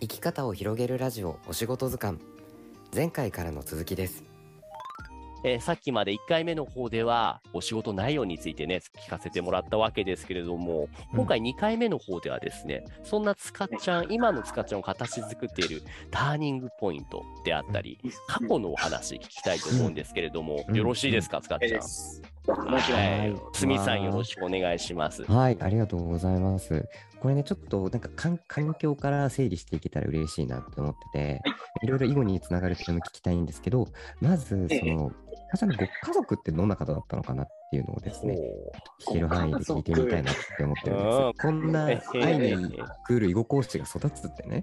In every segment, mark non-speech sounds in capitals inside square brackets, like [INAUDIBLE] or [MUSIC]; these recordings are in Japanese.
生き方を広げるラジオお仕事図鑑。前回からの続きです。えーさっきまで1回目の方では、お仕事内容についてね、聞かせてもらったわけですけれども、今回2回目の方ではですね、そんなつかっちゃん、今のつかっちゃんを形作っているターニングポイントであったり、過去のお話聞きたいと思うんですけれども、うん。よろしいですか、つかっちゃん？もちろん。はいはい。すみさんよろしくお願いします。はい。ありがとうございます。これねちょっとなんか環環境から整理していけたら嬉しいなと思ってて、い、ろいろ囲碁につながる点も聞きたいんですけどまずそのかさんのご家族ってどんな方だったのかなっていうのをですね聞ける範囲で聞いてみたいなって思ってるんですうん。こんな愛に来る囲碁講師が育つってね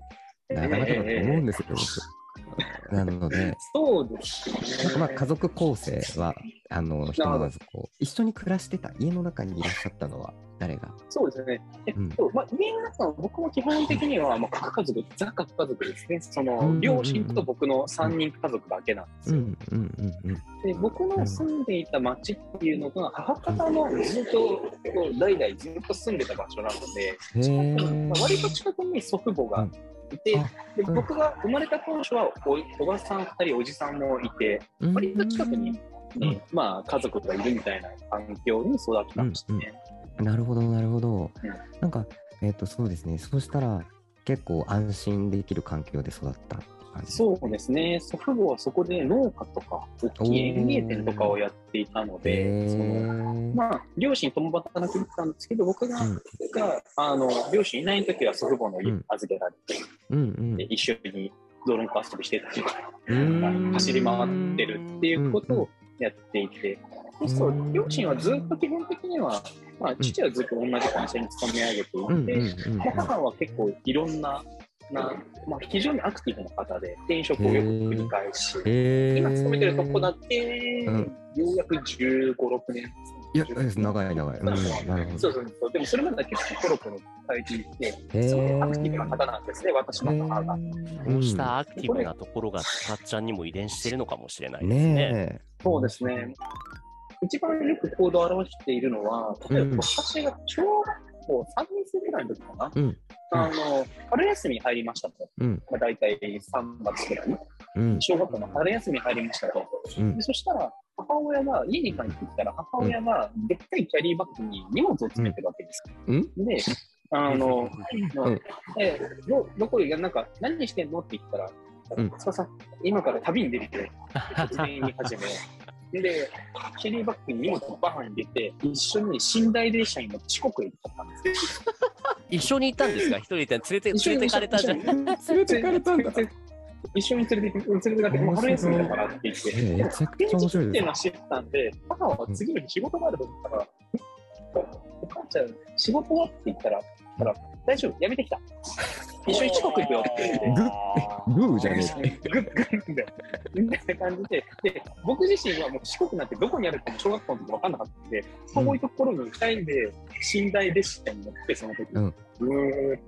なかなかだと思うんですよ、僕。なので、そうですね。まあ、家族構成は、あの、ひとまずこう、一緒に暮らしてた、家の中にいらっしゃったのは誰が？そうですね。えっと、まあ、家の中は僕も基本的には、まあ、核家族、ザ核家族ですね。その、うんうんうん。両親と僕の3人家族だけなんですよ。うんうんうんうん。で僕の住んでいた町っていうのが、母方のずっと、こう代々ずっと住んでた場所なので、まあ割と近くに祖父母がいて、あでうん。僕が生まれた当初はおおばさん2人、おじさんもいて、割と近くに、うんまあ、家族がいるみたいな環境に育ちましたね。なるほど、なるほどうん。なんか、えっ、と、そうですね。そうしたら、結構安心できる環境で育った。そうですね、祖父母はそこで農家とか、大きい園芸店とかをやっていたので、そのへまあ、両親共働きだったんですけど、僕が,、うんがあの両親いない時は祖父母の家に預けられて、うんうんで。一緒に泥んこ遊びしてたりとか、うん走り回ってるっていうことをやっていて、でそううん両親はずっと基本的には、まあ、父はずっと同じ会社に勤め上げていて、母は結構いろんな、なまあ、非常にアクティブな方で、転職をよく繰り返し、今勤めてるとこだけ、うん。ようやく15、6年。いや、長い長い。うん、なるほど。そうそうそう。でもそれまでは結構コロコロ変えていて、アクティブな方なんですね、私の母が。こうしたアクティブなところがつかっちゃんにも遺伝してるのかもしれないですね。ねそうですね。一番よく行動を表しているのは、例えうんば私が小学校3年生ぐらいの時かな、え。うん。あの春休み入りましたと、うん。まあ、大体3月ぐらいに、うん。小学校の春休み入りましたと。うんでそしたら、母親が、家に帰ってきたら、母親がでっかいキャリーバッグに荷物を詰めてるわけです。うんで、あの、まあうんえどどこへ、なんか、何してんのって言ったら、さん、今から旅に出るよ。突然言い始め。で、キャリーバッグに荷物をバーン入れて、一緒に寝台列車に乗って四国へ行っちゃったんですよ。[LAUGHS] 一緒に行ったんですか？一人で連れて、連れてかれたじゃん。連れてかれたんだ。[LAUGHS] 一緒に連れて連れてかれて、もう春休みだからって言って。えめちゃくちゃ面白いですっていうのは知ってたんで、母は次の日仕事があると思ったから、お母ちゃん、仕事はって言ったら、たら大丈夫、やめてきた。一緒に四国行くよって言って。[LAUGHS] グーじゃねえグッグッで、みたいな感じで、で、僕自身はもう四国なんてどこにあるかも小学校の時分かんなかったんで、遠いところに二人で寝台列車に乗って、その時、うんぐーっ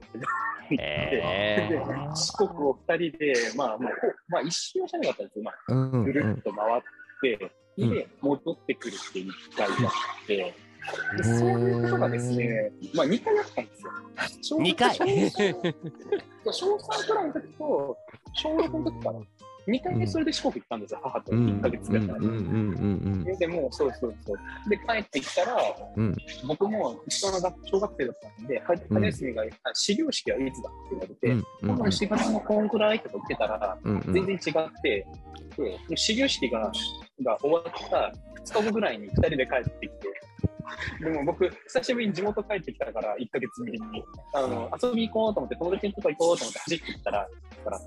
てえで四国を二人で、まあ、まあ、まあ、一周はしなかったんですよ。まあ、うんうんぐる。っと回って、で、戻ってくるっていう一回があって、でそういうことがですね、まあ2回あったんですよ。小 [LAUGHS] 二回。小小3くらいの時と、小6の時から、2回でそれで四国行ったんですよ、母とうん。1ヶ月ぐらい前に。うんうんうんうん。でもう、そうそうそう。で、帰ってきたら、うん。僕も一緒の学小学生だったんで、春春休みが、あ始業式はいつだって言われて、多分4月のこんくらいって言ってたら、全然違って、で始業式がが終わった2日後ぐらいに2人で帰ってきて、[LAUGHS] でも僕、久しぶりに地元帰ってきたから、1ヶ月ぶりに、あの遊び行こうと思って、友達のとこ行こうと思って走って行ったら、だか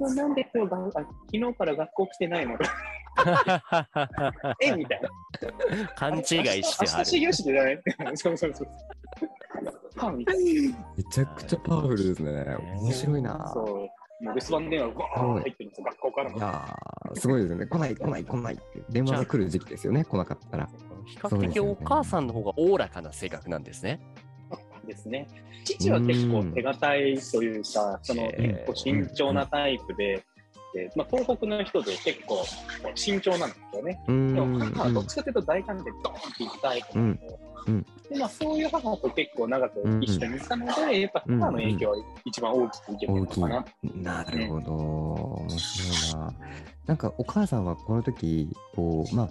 ら、なんで今日があ昨日から学校来てないの？[LAUGHS] え？みたいな。勘違いして明日は始業式じゃないそうそうそう。めちゃくちゃパワフルですね。面白いな。そう。留守番電話がバーン入ってるんですよ、学校からも。いやーすごいですね。来ない来ない来ないって電話が来る時期ですよね。来なかったら。比較的お母さんの方がおおらかな性格なんですね。ですね。父は結構手堅いというか、その結構慎重なタイプで、て、まあ、東北の人で結構慎重なんですよね。でも母はどっちかというと大胆でドーンっていきたい子なんでまあ、そういう母と結構長く一緒にいたので、やっぱ母の影響は一番大きく受けてるのかな。。なるほど。面白いな。なんかお母さんはこの時、こう、まあ、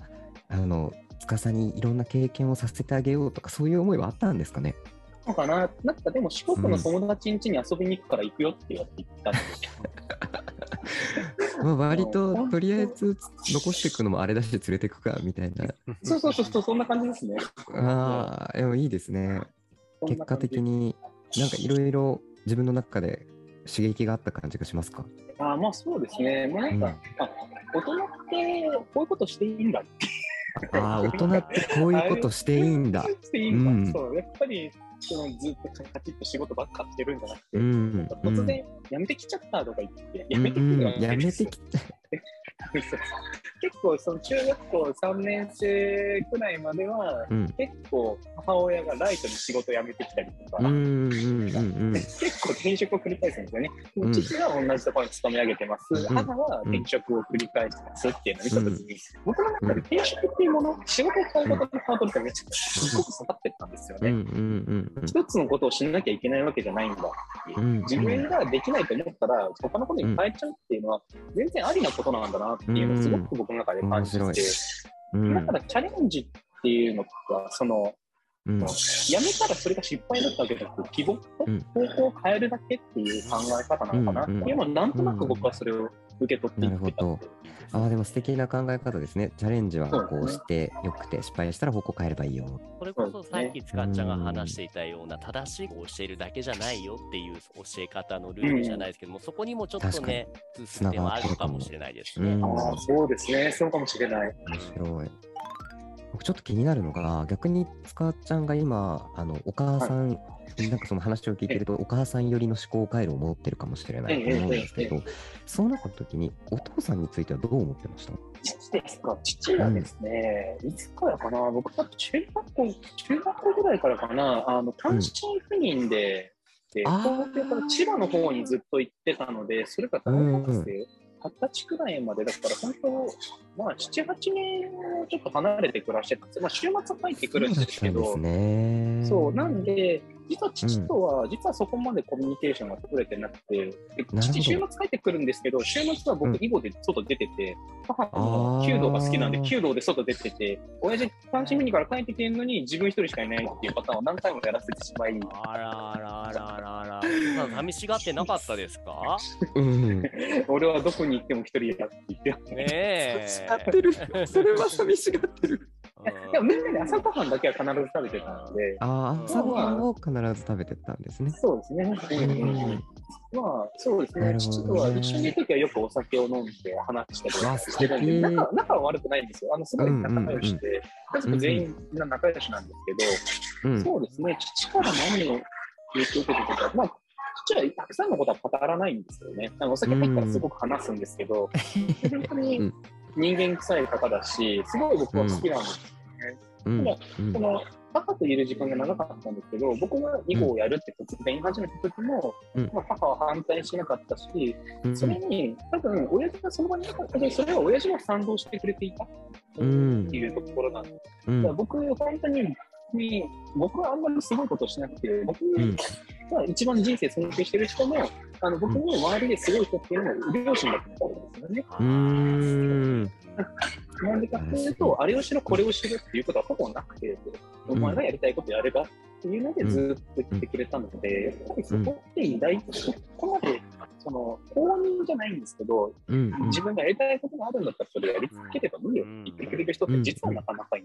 あの、司にいろんな経験をさせてあげようとか、そういう思いはあったんですかね？のかななんかでも四国の友達ん家に遊びに行くから行くよって言われて行ったんですよ。[LAUGHS] まあ、割と [LAUGHS] とりあえず残していくのもあれだし連れていくかみたいな。そうそうそうそう、そんな感じですね。ああ、でもいいですね。結果的に。になんかいろいろ自分の中で刺激があった感じがしますか？あまあそうですね。まあなんか、うんあ大人ってこういうことしていいんだって。[LAUGHS] ああ、大人ってこういうことしていいんだ。していいんだ。うんそう、やっぱりそのずっとカチッと仕事ばっかしてるんじゃなくて、うん。突然辞めてきちゃったとか言って、うん、辞めてくうんやめてき結構その中学校3年生くらいまでは、うん。結構母親がライトに仕事辞めてきたりとか。結構転職を繰り返すんですよね。うん父は同じところに勤め上げてます、うん母は転職を繰り返してますっていうのを見たときに、う僕の中で転職っていうもの、仕事を変えることのハードルってめちゃくちゃすごく下がってったんですよね。一つのことをしなきゃいけないわけじゃないんだっていううん自分ができないと思ったら、他のことに変えちゃうっていうのは、全然ありなことなんだなっていうのをすごく僕の中で感じてうん。だからチャレンジっていうのが、その、うん。やめたらそれが失敗だったわけじゃなくて、希望方向を変えるだけっていう考え方なのかな。っていうのを、なんとなく僕はそれを受け取っていってたなるほああ、でも素敵な考え方ですね。チャレンジはこうしてよくて、失敗したら方向変えればいいよ。それこそさっきつかっちゃんが話していたような正しいを教えるだけじゃないよっていう教え方のルールじゃないですけども、そこにもちょっとね、通す点はあるのかもしれないですね。うんああ、そうですね。そうかもしれない。面白い。僕ちょっと気になるのが、逆に塚っちゃんが今、あのお母さん、なんかその話を聞いてると、お母さん寄りの思考回路を持ってるかもしれないと思うんですけええど、そうなった時に、お父さんについてはどう思ってました？父ですか？父はですね、いつからかな？僕多分中学校、中学校ぐらいからかな。あの単身赴任で、であー東京から千葉の方にずっと行ってたので、それが大学生、二十歳くらいまでだから、本当、まあ、7、8年ちょっと離れて暮らしてたんですよ。まあ、週末は帰ってくるんですけど、そうね。そう、なんで、実は父とは、実はそこまでコミュニケーションが取れてなくて、父、週末帰ってくるんですけど、週末は僕、うん囲碁で外出てて、母あもー弓道が好きなんで、弓道で外出てて、親父、単身赴任から帰ってきてるのに、自分一人しかいないっていうパターンを何回もやらせてしまい、あらあらあらあらあら。お父さん寂しがってなかったですか？うん。[LAUGHS] 俺はどこに行っても一人やって言って。ねえ。てる。それは寂しがってる。うんでもみんなで朝ごはんだけは必ず食べてたので、ああ、朝ごはんを必ず食べてたんですね。そうですね。まあ、そうですね。父とは一緒にいるときはよくお酒を飲んで話したりわしてるんで、仲仲は悪くないんですよ。あの、すごい仲良しで、家族全員みんな仲良しなんですけど、うん。そうですね。父から何を影響を受けてたか、まあ、父はたくさんのことは語らないんですよね。お酒入ったらすごく話すんですけど、[LAUGHS] 本当にうん人間臭い方だし、すごい僕は好きなんですよね。うん。ただうんその母といる時間が長かったんですけど、僕が囲碁をやるって突然言い始めた時も、うんまあ、母は反対しなかったし、うんそれに多分親父がその場にいなかったけど、それは親父が賛同してくれていたってうんいうところなんです。うんだから僕、本当に、に僕はあんまりすごいことしなくて、僕うん。が一番人生尊敬してる人も、あの僕の周りですごい人っていうのも両親だと思うんですよね。うーん。なんでかっていうと、あれをしろ、これをしろっていうことはほぼなくて、お前がやりたいことやればっていうのでずっと言ってくれたので、やっぱりそこって偉大、そこまで、その、公認じゃないんですけど、うん。自分がやりたいことがあるんだったらそれやり続ければいいよって言ってくれる人って実はなかなかい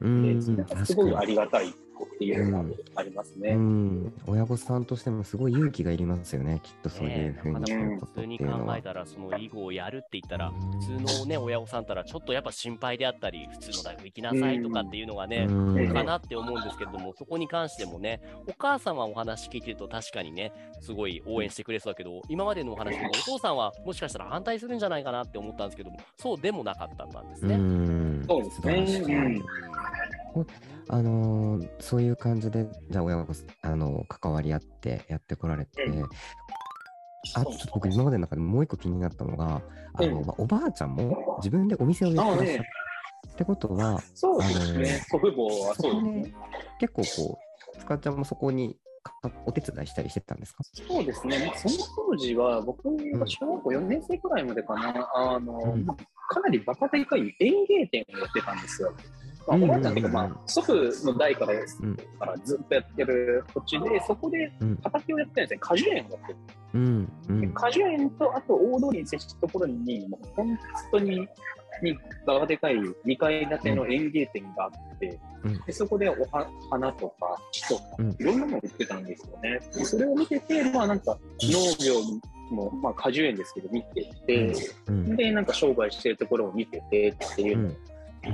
うん。すごいありがたいっていうのがありますね。うん、親御さんとしてもすごい勇気がいりますよね、きっとそういうふうにね普通に。考えたら、その囲碁をやるって言ったら、普通のね、親御さんたら、ちょっとやっぱ心配であったり、普通の大学行きなさいとかっていうのがね、うんかなって思うんですけれども、そこに関してもね、お母さんはお話聞いてると確かにね、すごい応援してくれそうだけど、今までのお話でもお父さんはもしかしたら反対するんじゃないかなって思ったんですけども、そうでもなかったんですうね。んそうですねうんあのーそういう感じで、じゃあ親御さん、あの関わり合ってやってこられて、あとちょっと僕今までの中でもう一個気になったのが、あの、うんまあ、おばあちゃんも自分でお店をやってらっしゃるあねってことは、そうですね。祖父母はそうですね。結構こう、つかちゃんもそこにかお手伝いしたりしてたんですか？そうですね。まあ、その当時は、僕が小学校4年生くらいまでかな、あの、うんまあかなりバカでかい園芸店をやってたんですよ。まあ、うんおばあちゃん。っていうか、まあ、祖父の代からからずっとやってる土地で、そこでうん。畑をやってるんですね。果樹園をやってる。うん。うん。果樹園と、あと大通りに接したところに、もう本当に、にバカでかい2階建ての園芸店があって、うん。でそこでおは花とか木とかうん、いろんなのを売ってたんですよね。でそれを見てて、まあなんか農業も、まあ果樹園ですけど見てて、うん。で、なんか商売してるところを見ててっていう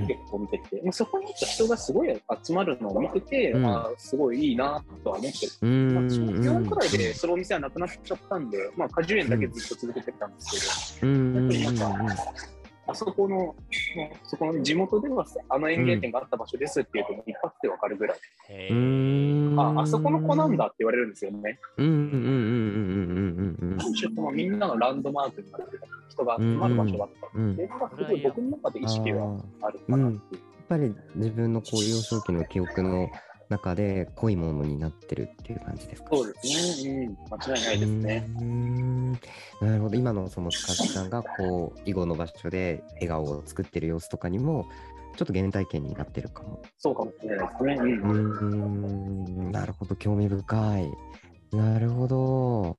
結構見てて、まあ、そこに人がすごい集まるのを見てて、うん。まあすごいいいなとは思ってる。うん。まあ、小4くらいでそのお店はなくなっちゃったんで、まあ果樹園だけずっと続けてたんですけど、やっぱりなんかあそこの、そこの地元ではあの園芸店があった場所ですっていうと、一発でわかるぐらい、へうー。んあ、あそこの子なんだって言われるんですよね。うんうんうんうんみん。なのランドマークになってた人が集まる場所だったうん。で、まあすごい僕の中で意識はあるかなっていう。やっぱり自分のこう幼少期の記憶の中で濃いものになってるっていう感じですかそうですね。うん、間違いないですね。なるほど今のそのスカッさん。がこう囲碁の場所で笑顔を作ってる様子とかにもちょっと原体験になってるかも。そうかもしれないですね。う。ん。なるほど興味深い。なるほど。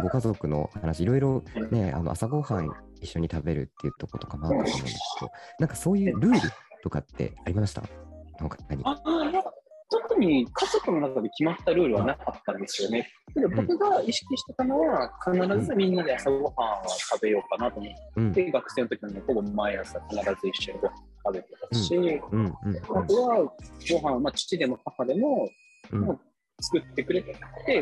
ご家族の話いろいろねあの朝ごはん一緒に食べるっていうとことかもあったと思うんですけどなんかそういうルールとかってありました？特に家族の中で決まったルールはなかったんですよね。けど僕が意識してたのは、必ずみんなで朝ごはんは食べようかなと思っうん。て、学生の時にほぼ毎朝必ず一緒にご飯食べてたし、あとはご飯、まあ、父でも母でもうん作ってくれて、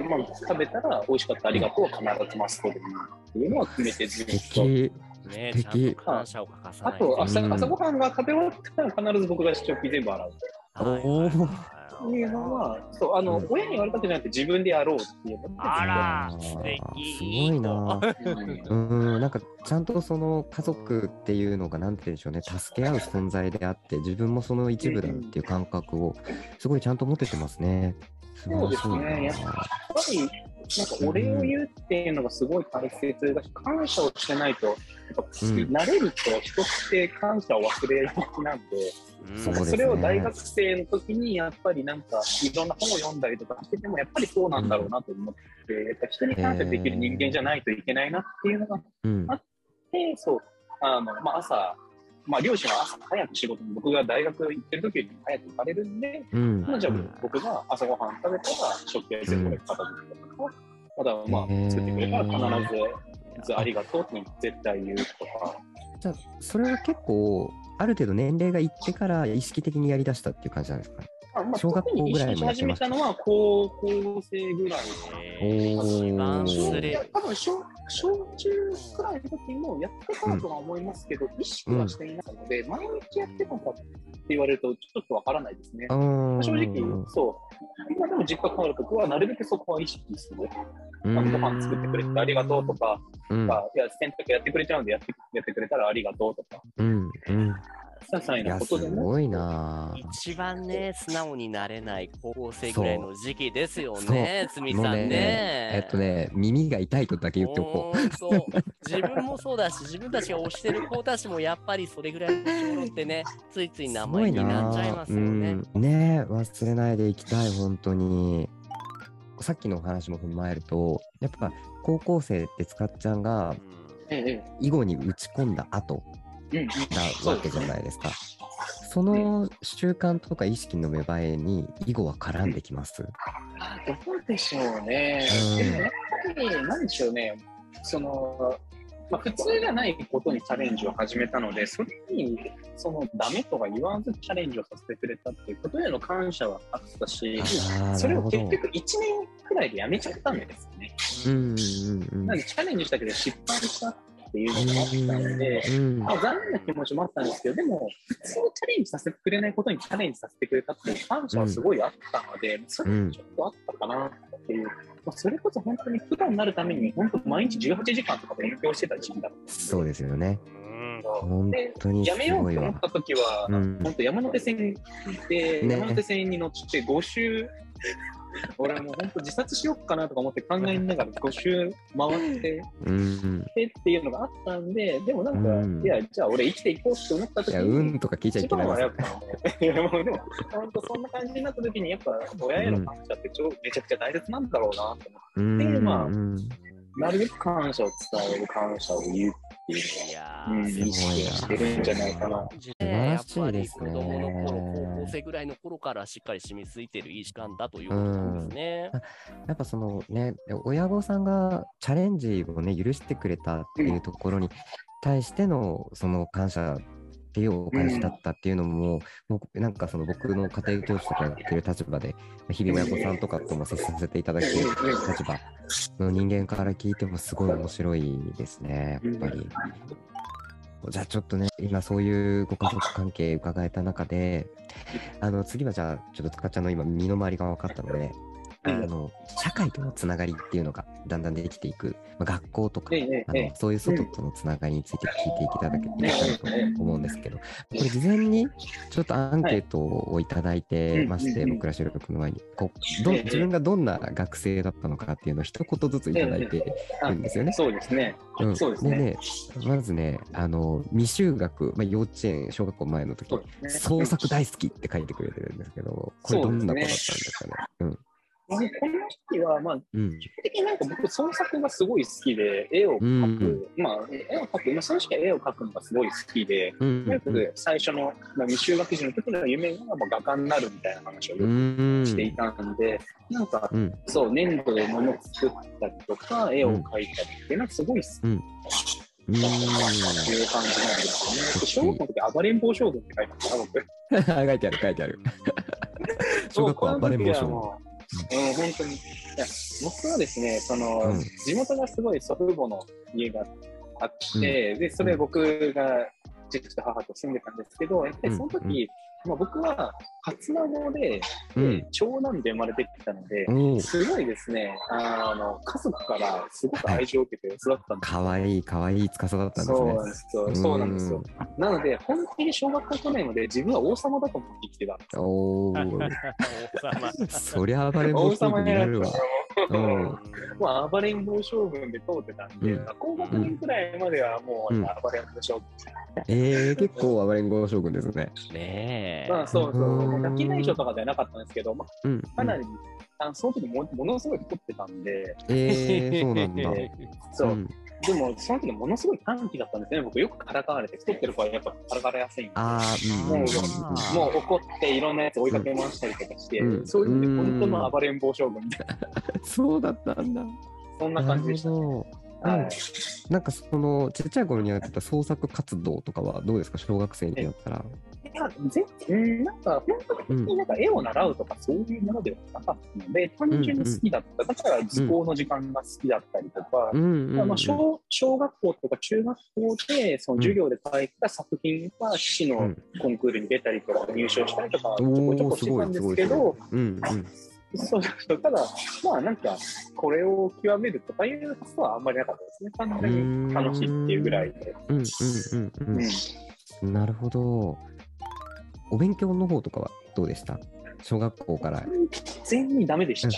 まあ、食べたら美味しかった、ありがとう、必ずマストでいいっていうのは決めてずっ素と。敵。ね、ちゃんと感謝を欠かさあないとと朝、うん朝ごはんが食べ終わったら必ず僕が食器全部洗う。はいおーっていうのは、そう、あの、うん親に言われたわけじゃなくて自分でやろうっていうあら素敵すごいな。うんうん、なんかちゃんとその家族っていうのがなんて言うんでしょうね、助け合う存在であって、自分もその一部だっていう感覚をすごいちゃんと持ててますね。そうですね。やっぱり、なんかお礼を言うっていうのがすごい大切だし、感謝をしてないと、やっぱ、ん慣れると人って感謝を忘れがちなんで、うんそれを大学生の時にやっぱりなんかいろんな本を読んだりとかしててもやっぱりそうなんだろうなと思って、やっぱ人に感謝できる人間じゃないといけないなっていうのがあっうん。て、そう、あの、まあ朝、まあ両親は朝早く仕事に、僕が大学行ってる時より早く行かれるんで、うん。まあ、じゃあうん僕が朝ごはん食べたら食器は全部片付けとか、またまあ作ってくれたら必ずありがとうって絶対言うとか、じゃあ、それは結構、ある程度年齢がいってから意識的にやりだしたっていう感じなんですかね？あまあ、小学校ぐらいも特に意識し始めたのは高校生ぐらいえーおー一番小すれ多分小小中くらいの時もやってたとは思いますけど、意識はしていないので、毎日やってたかって言われるとちょっとわからないですね。正直、そう。今でも実家帰るときは、なるべくそこは意識する。うん。ご飯作ってくれてありがとうとか、うん。いや、洗濯やってくれちゃうんでやってやってくれたらありがとうとか、うん。うん。些細いや、すなことでも。ごいなぁ。一番ね、素直になれない高校生ぐらいの時期ですよそうね、つみさんもうね。えっとね、耳が痛いとだけ言っておこう。ほんと自分もそうだし、自分たちが推してる子たちもやっぱりそれぐらいの頃ってね、ついつい名前になっちゃいますよね。うんねえ忘れないでいきたい、本当に。さっきのお話も踏まえると、やっぱ高校生ってつかっちゃんがええ、囲碁に打ち込んだ後なわけじゃないですか。その習慣とか意識の芽生えに囲碁は絡んできます。あどうでしょうね。うんでもやっぱり、なんでしょうね。その、まあ、普通じゃないことにチャレンジを始めたので、それに、その、ダメとか言わずチャレンジをさせてくれたっていうことへの感謝はあったし、それを結局1年くらいでやめちゃったんですよね。うんうんうんなんでチャレンジしたけど失敗したっていうのがあったので、うん。まあ、残念な気持ちもあったんですけど、でも、普通チャレンジさせてくれないことにチャレンジさせてくれたっていう感謝はすごいあったので、それはちょっとあったかなとっていう、まあ、それこそ本当にプロになるために、本当毎日18時間とか勉強してた時期だったそうですよね。うん。本で当にすやめようと思っ。た時は、うん。本当山手線で、ね。山手線に乗って5周、[LAUGHS] 俺はもう本当自殺しようかなとか思って考えながら5周回ってうん。でっていうのがあったんで、でもなんか、うんいや、じゃあ俺生きていこうって思った時いや、に、うんとか聞いちゃい一けないいやもうでも、本当そんな感じになった時に、やっぱ親への感謝ってちょ、めちゃくちゃ大切なんだろうなと思って、うん。まあうんなるべく感謝を伝える、感謝を言うっていういやうん、ー意識してるんじゃないかな。素晴らしいですね子供の頃、高校生ぐらいの頃からしっかり染みついてるいい時間だということですね。やっぱそのね、親御さんがチャレンジをね、許してくれたっていうところに対してのその感謝っていうお返しだったっていうのも、もうなんかその僕の家庭教師とかやってる立場で、日々親御さんとかとも接させていただく立場の人間から聞いてもすごい面白いですね、やっぱり。じゃあちょっとね、今そういうご家族関係伺えた中で、あの次はじゃあ、ちょっとつかちゃんの今身の回りが分かったので、あうん。の社会とのつながりっていうのがだんだんできていく、まあ、学校とか、ええあえのそういう外とのつながりについて聞いていただけたらと思うんですけど、これ事前にちょっとアンケートをいただいてまして、僕ら収録の前にこうどええ。自分がどんな学生だったのかっていうのを一言ずついただいてるんですよね。そうですね。うん。そうですね。でね、まずね、あの未就学、まあ、幼稚園、小学校前の時ね。創作大好きって書いてくれてるんですけど、これどんな子だったんですかね。うんこの時は、まあ、うん。基本的になんか僕、創作がすごい好きで、絵を描く、まあ、絵を描く、まあ、その時は絵を描くのがすごい好きで、うん。とにかく最初の、まあ、未就学児の時の夢がまあ画家になるみたいな話をしていたんで、なんか、うん。そう、粘土で物作ったりとか、絵を描いたりっていうのがすごい好きうんだったっていう感じなんですよね。で小学校の時、暴れん坊将軍って書いてました、僕。[LAUGHS] 書いてある、書いてある。小学校は暴れん坊将軍。うん、本当に。いや僕はですね、その、うん。地元がすごい祖父母の家があって、で、それ僕が父と母と住んでたんですけど、やっぱりその時、まあ、僕は初孫で、うんで長男で生まれてきたので、おお、すごいですね、あの、家族からすごく愛情を受けて育ったんですかわいい、かわいい司だったんですねそうなん。ですよ。そうなんですよ。なので、本当に小学校去年まで自分は王様だと思って生きてたんですよ。おお、王様そりゃ暴れん坊王将軍様になるわ。[LAUGHS] うんまあ、暴れん坊将軍で通ってたんで、うん高学年くらいまではもう、うん暴れん坊将軍。えー、結構暴れん坊将軍ですね。ねえ。まあ、そうそうう、んガキ大将とかではなかったんですけど、まうん。あ、かなり、あのその時もものすごい太ってたんで、えー、そうなんだ。[LAUGHS] そう、んでもその時ものすごい短気だったんですね。僕よくからかわれて、太ってる子はやっぱからかわれやすいんで。ああ、う。もう怒っていろんなやつ追いかけ回したりとかして、うんそういうので本当の暴れん坊将軍みたいな、[LAUGHS] そうだったんだ。そんな感じでした。なるほどはいなんかそのちっちゃい頃にやってた創作活動とかはどうですか？小学生になったら。いや、ぜうん、なんか、本当になんか絵を習うとかそういうものではなかったので、単純に好きだった。だから図工の時間が好きだったりとか、まあ、小小学校とか中学校でその授業で書いた作品が市のうんコンクールに出たりとか入賞したりとかちょこちょこしてたんですけど、そうそうただ、まあなんか、これを極めるとかいう発想はあんまりなかったですね。単純に楽しいっていうぐらいで。なるほど。お勉強の方とかはどうでした？小学校から。全然ダメでした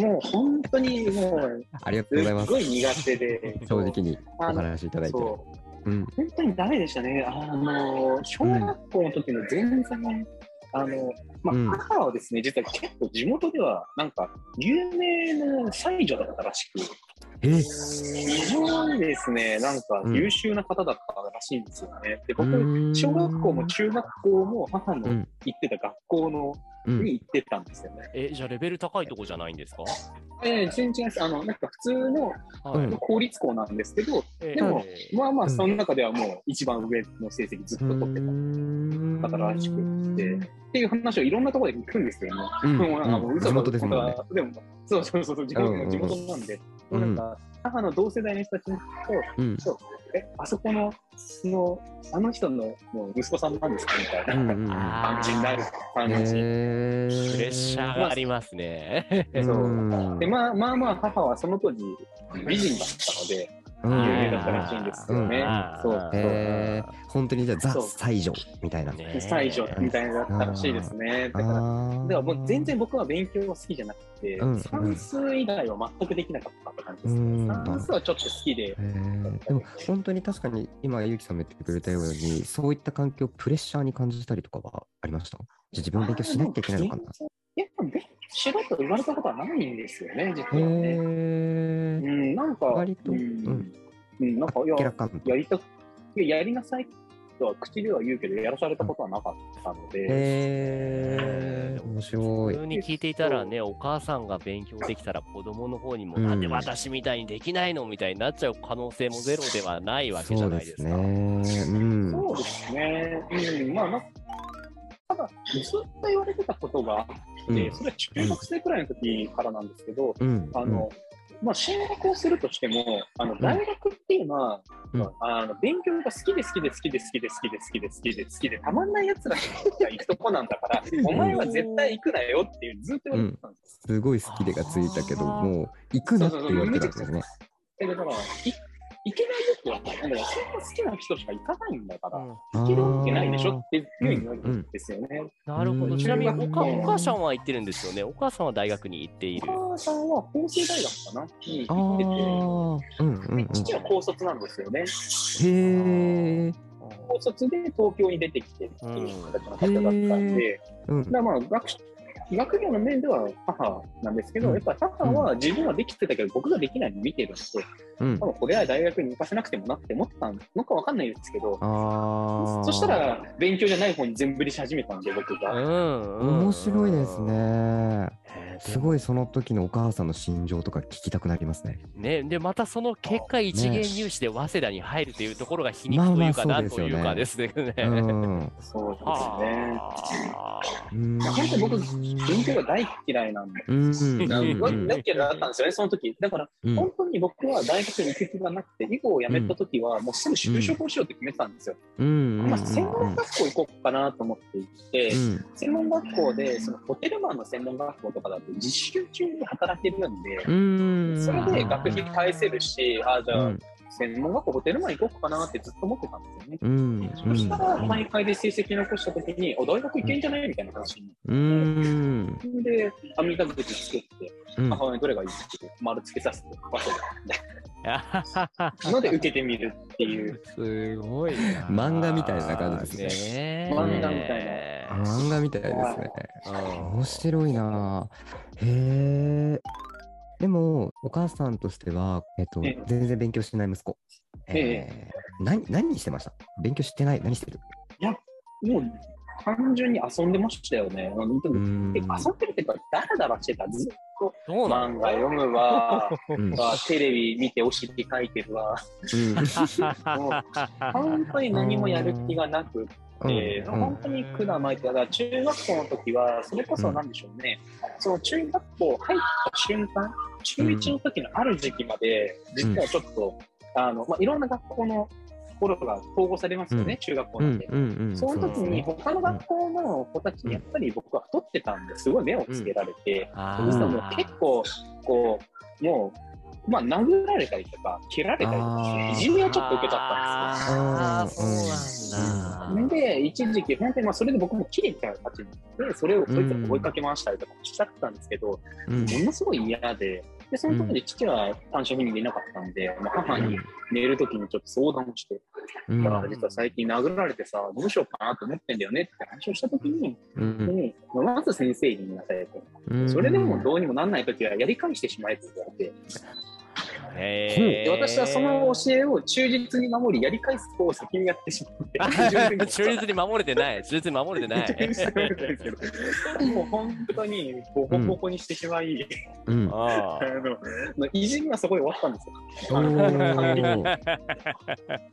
ね。もう本当にもう、ありがとうございますすっご。い苦手で、正直にお話しいただいて。そううん。本当にダメでしたね。あの、小学校の時の全然、あの、まあ、うん母はですね、実は結構地元では、なんか、有名な才女だったらしく、え非常にですね、なんかうん優秀な方だったらしいんですよね。で、う僕、ーん小学校も中学校も母のうん行ってた学校のうんに行ってたんですよね。え、じゃあレベル高いとこじゃないんですか？えー、全然違います。あの、なんか普通の公立校なんですけど、えでもえまあまあ、うんその中ではもう一番上の成績ずっと取ってた。方らしくってっていう話をいろんなところで聞くんですよね。うんもうなんかもう嘘だ地元ですもんね。本当はでも、そうそうそうそう、地元地元なんで。うなんか、母の同世代の人たちと、うん。そう。え、あそこの、その、あの人のもう息子さんなんですか？みたいな。感じになる感じ。へプレッシャーがありますね。そう。うん。で、まあまあまあ、母はその当時、美人だったので、うん有名だったらしいんですよね。うん。そうそ本当にじゃあ、ザ・西条みたいな。ね最女みたいなのだったらしいですね。だから、だからもう全然僕は勉強は好きじゃなくて、算数以外は全くできなかったって感じです。算数はちょっと好きで。でも本当に確かに今、ゆうきさんも言ってくれたように、そういった環境、プレッシャーに感じたりとかはありました？じゃあ自分の勉強しなきゃいけないのかな？やっぱ勉強しろと言われたことはないんですよね、実へはね。うえ、ん、なんか、割とうんうんうん、なんか、いや、明らかんと。やりたいや、やりなさいとは口では言うけど、やらされたことはなかったので、へえ、面白い普。通に聞いていたらね、お母さんが勉強できたら子供の方にも、うんなんで私みたいにできないのみたいになっちゃう可能性もゼロではないわけじそうでゃないですすか。ね。うん。そうですね。うん、まあ、なただ、ずっと言われてたことがあって、うん。それは中学生くらいの時からなんですけど、うん。あの、まあ、進学をするとしても、あの大学っていうのは、うん。あの勉強が好きで好きで好きで好きで好きで好きで好きで好きでたまんないやつらが行くとこなんだから、[LAUGHS] お前は絶対行くなよっていうずっと言われてたんですすごい好きでがついたけど、もう行くなって言われてたんですね。よ。だから、い行けないよって言われた。だから、そんな好きな人しか行かないんだから、うん行けるわけないでしょ？っていうふうに言われるんですよね。なるほど。うんちなみにおか、うんお母さんは行ってるんですよね。お母さんは大学に行っている。お母さんは法政大学かな？に行ってて、う。父は高卒なんですよね。へえ。高卒で東京に出てきてっていう形の方だったんで、うんだまあ学学業の面では母なんですけど、うんやっぱ母は自分はできてたけど、僕ができないのを見てるんで、うん多。分これは大学に行かせなくてもなって思ってたのかわかんないですけど。そしたら勉強じゃない方に全振りし始めたんで、僕うが。んうん。面白いですね。すごいその時のお母さんの心情とか聞きたくなりますね。ね、で、またその結果、一元入試で早稲田に入るというところが皮肉というか、なんとそうですよねいうかですね。うん。[LAUGHS] そうですね。本当に僕勉強が大嫌いなんで、うん。うん。なうん。うん大嫌いだったんですよね、その時。だから、うん。本当に僕は大学に行く気がなくて、囲碁を辞めた時は、もうすぐ就職をしようって決めてたんですよ。まあ、専門学校行こうかなと思って行って、うん。専門学校で、そのホテルマンの専門学校とかだと、実習中に働けるんで、うん。それで学費返せるし、あじゃあ、うん専門学校ホテルマン行こうかなってずっと思ってたんですよね。うんそしたら、大会で成績残した時に、お大学行けんじゃないみたいな話にうんなって、で、アメリカ口作って、うん母親にどれがいいって丸つけさせて、わせすので受けてみるっていう。ごいな。漫画みたいな感じですね。漫画みたいな漫画みたいですね。うん面白いなぁ。へえ。でも、お母さんとしては、えっとええ、全然勉強してない息子。えー何、何してました？勉強してない？何してる？もう、単純に遊んでましたよね。本当うにん。え遊んでるっていうか、ダラダラしてた。ずっとそうなの？漫画読むわ、うん。わテレビ見てお尻書いてるわ。[LAUGHS] 本当に何もやる気がなくって、うん。本当に苦な巻いてた。だから中学校の時は、それこそなんでしょうね、その中学校入った瞬間、中1の時のある時期まで、実はちょっと、あのまあ、いろんな学校のところが統合されますよね、うん。中学校うんなんて。うんうん。その時に他の学校の子たちにやっぱり僕は太ってたんですごい目をつけられて、あそしたらもう結構こうもうまあ殴られたりとか蹴られたりとかいじめをちょっと受けちゃったんですよ。そうなん。だ。で、一時期、本当にまあそれで僕も切れちゃう立ちになって、それをそいつを追いかけ回したりとかもしちゃったんですけど、うん。ものすごい嫌で、でその時で父は単身赴任でいなかったんで、まあ、母に寝る時にちょっと相談をして、うん。だから実は最近殴られてさ、どうしようかなと思ってんだよねって話をした時に、うん。でまず先生に言いなさいと。うん。それでもどうにもなんない時はやり返してしまえって言われて、へで私はその教えを忠実に守り、やり返す方を先にやってしまって、[LAUGHS] [LAUGHS] 忠実に守れてない。忠実に守れてない。忠実に守れてないですけど、もう本当にボコボコにしてしまい、うん。ああのいじめはそこで終わったんですよ。おー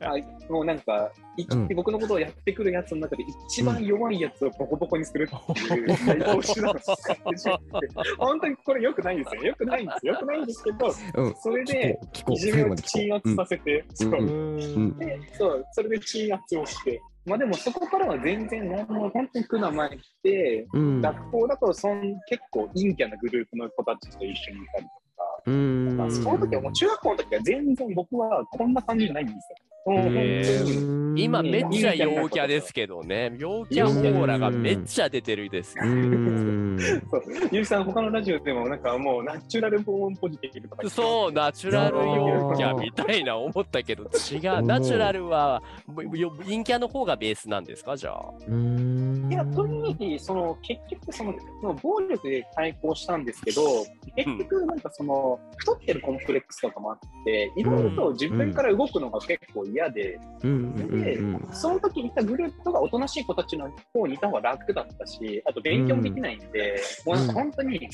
[LAUGHS] はいもうなんか、いうん僕のことをやってくるやつの中で一番弱いやつをボコボコにするっていう最高手段を使ってしまって、本当にこれ良くないんですよ。良くないんですよ。良くないんですけど、うん。それで聞こう、いじめを最後まで聞こ鎮圧させて、そう。うん。うん。でそう。それで鎮圧をして、まあでもそこからは全然何も本当に苦な前に来て、う。うん。学校だとそん結構陰キャなグループの子たちと一緒にいたりとか、うん。まあ、その時はもう中学校の時は全然僕はこんな感じじゃないんですよ。今めっちゃ陽キャですけどね。陽キャオーラがめっちゃ出てるです。ゆうきさん、他のラジオでもなんかもうナチュラルボーンポジティブとかそう、ナチュラル陽キャみたいな思ったけど、違う。ナチュラルは、よ陰キャの方がベースなんですか、じゃあ。うん。いや、とにその結局その、その暴力で対抗したんですけど、結局なんかその、太ってるコンプレックスとかもあって、いろいろと自分から動くのが結構嫌で、うん。うん。でうん。その時いたグループがおとなしい子たちの方にいた方が楽だったし、あと勉強もできないんで、もうなんか本当に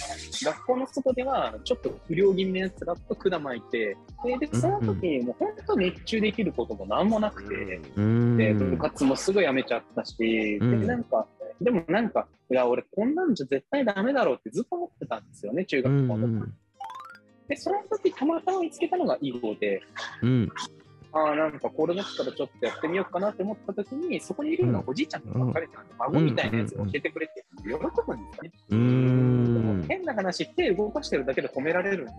学校の外ではちょっと不良気味なやつらと管巻いて、ででその時にもう本当熱中できることも何もなくて、うん。で部活もすぐ辞めちゃったし、うんでなんか、でもなんか、いや、俺こんなんじゃ絶対ダメだろうってずっと思ってたんですよね、中うん。学校の時。で、その時たまたま見つけたのが囲碁で、うん。ああ、なんかこれだったらちょっとやってみようかなって思った時に、そこにいるのがおじいちゃんと別れてたんで、孫みたいなやつを教えてくれて、喜ぶんですよね。うん。話、手動かしてるだけで褒められるんで。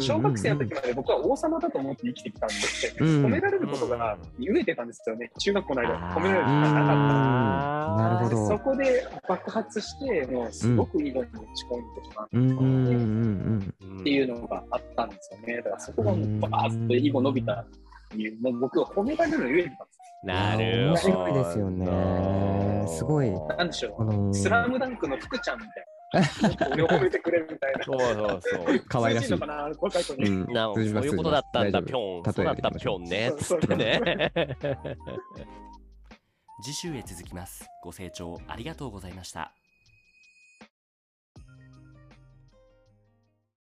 小学生の時まで僕は王様だと思って生きてきたんで、うん褒められることが飢えてたんですよね、中学校の間、褒められることうんがなかったなるほどそこで爆発して、もうすごくいいのに落ち込んでしまううん。うん。うん。っていうのがあったんですよね。だからそこがもうバーッと囲碁伸びたっていう、もう僕は褒められるの言えてたんですなる面ほど。白いですよね。すごい。よ。なんでしょあのう、スラムダンクの福ちゃんみたいな。俺を褒めてくれるみたいな。そうそうそう。可愛らしいかな、若い子に。うんなそういうことだったんだ、ぴょん。そうだった、ぴょんね。つってね。[LAUGHS] 次週へ続きますご清聴ありがとうございました